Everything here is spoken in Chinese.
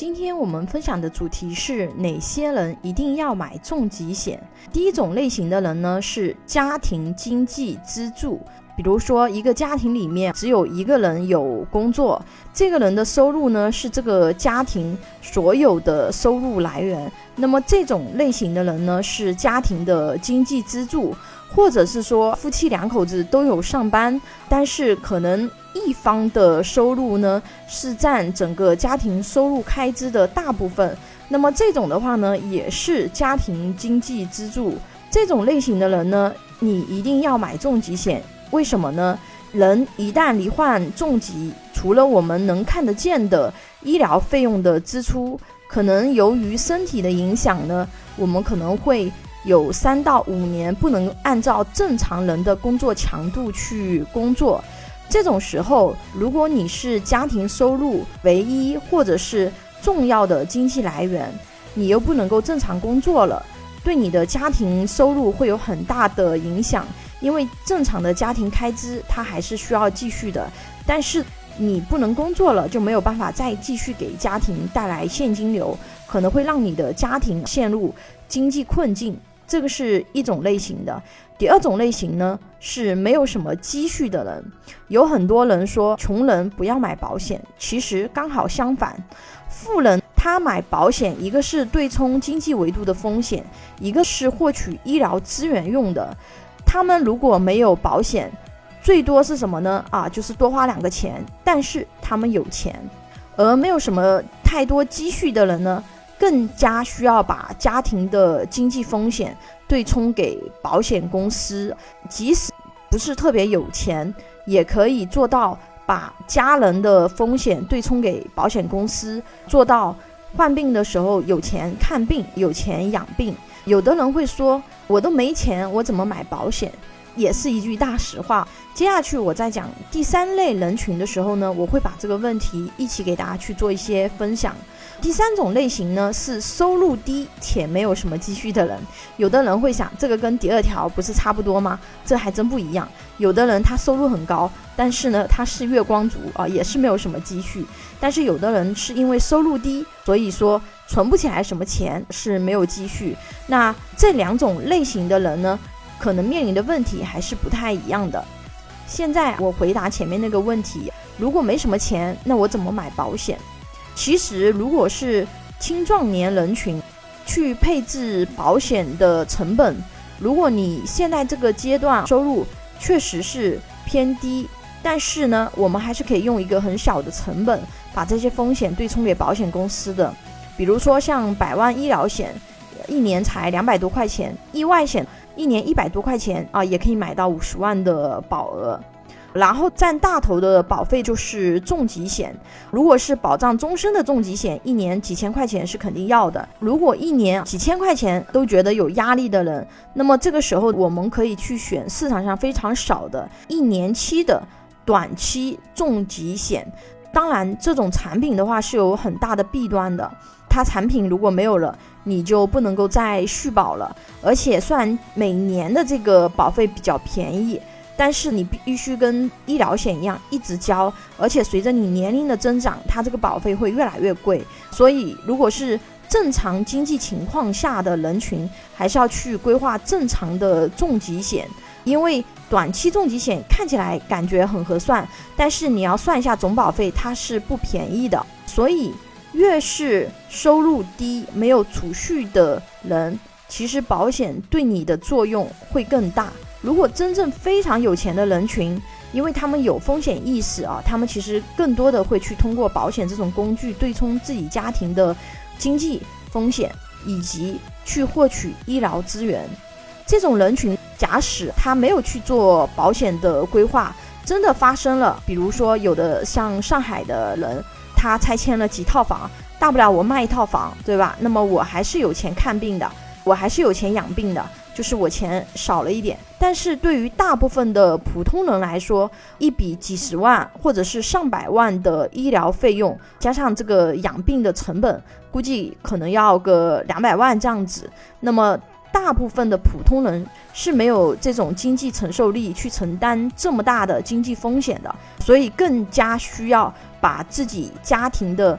今天我们分享的主题是哪些人一定要买重疾险？第一种类型的人呢是家庭经济支柱，比如说一个家庭里面只有一个人有工作，这个人的收入呢是这个家庭所有的收入来源，那么这种类型的人呢是家庭的经济支柱。或者是说夫妻两口子都有上班，但是可能一方的收入呢是占整个家庭收入开支的大部分，那么这种的话呢也是家庭经济支柱。这种类型的人呢，你一定要买重疾险。为什么呢？人一旦罹患重疾，除了我们能看得见的医疗费用的支出，可能由于身体的影响呢，我们可能会。有三到五年不能按照正常人的工作强度去工作，这种时候，如果你是家庭收入唯一或者是重要的经济来源，你又不能够正常工作了，对你的家庭收入会有很大的影响。因为正常的家庭开支它还是需要继续的，但是你不能工作了，就没有办法再继续给家庭带来现金流，可能会让你的家庭陷入经济困境。这个是一种类型的，第二种类型呢是没有什么积蓄的人。有很多人说穷人不要买保险，其实刚好相反，富人他买保险，一个是对冲经济维度的风险，一个是获取医疗资源用的。他们如果没有保险，最多是什么呢？啊，就是多花两个钱，但是他们有钱，而没有什么太多积蓄的人呢？更加需要把家庭的经济风险对冲给保险公司，即使不是特别有钱，也可以做到把家人的风险对冲给保险公司，做到患病的时候有钱看病，有钱养病。有的人会说，我都没钱，我怎么买保险？也是一句大实话。接下去我在讲第三类人群的时候呢，我会把这个问题一起给大家去做一些分享。第三种类型呢是收入低且没有什么积蓄的人。有的人会想，这个跟第二条不是差不多吗？这还真不一样。有的人他收入很高，但是呢他是月光族啊，也是没有什么积蓄。但是有的人是因为收入低，所以说存不起来什么钱，是没有积蓄。那这两种类型的人呢，可能面临的问题还是不太一样的。现在我回答前面那个问题，如果没什么钱，那我怎么买保险？其实，如果是青壮年人群去配置保险的成本，如果你现在这个阶段收入确实是偏低，但是呢，我们还是可以用一个很小的成本把这些风险对冲给保险公司的。比如说像百万医疗险，一年才两百多块钱；意外险一年一百多块钱啊，也可以买到五十万的保额。然后占大头的保费就是重疾险，如果是保障终身的重疾险，一年几千块钱是肯定要的。如果一年几千块钱都觉得有压力的人，那么这个时候我们可以去选市场上非常少的一年期的短期重疾险。当然，这种产品的话是有很大的弊端的，它产品如果没有了，你就不能够再续保了。而且虽然每年的这个保费比较便宜。但是你必须跟医疗险一样一直交，而且随着你年龄的增长，它这个保费会越来越贵。所以，如果是正常经济情况下的人群，还是要去规划正常的重疾险，因为短期重疾险看起来感觉很合算，但是你要算一下总保费，它是不便宜的。所以，越是收入低、没有储蓄的人，其实保险对你的作用会更大。如果真正非常有钱的人群，因为他们有风险意识啊，他们其实更多的会去通过保险这种工具对冲自己家庭的经济风险，以及去获取医疗资源。这种人群，假使他没有去做保险的规划，真的发生了，比如说有的像上海的人，他拆迁了几套房，大不了我卖一套房，对吧？那么我还是有钱看病的，我还是有钱养病的。就是我钱少了一点，但是对于大部分的普通人来说，一笔几十万或者是上百万的医疗费用，加上这个养病的成本，估计可能要个两百万这样子。那么大部分的普通人是没有这种经济承受力去承担这么大的经济风险的，所以更加需要把自己家庭的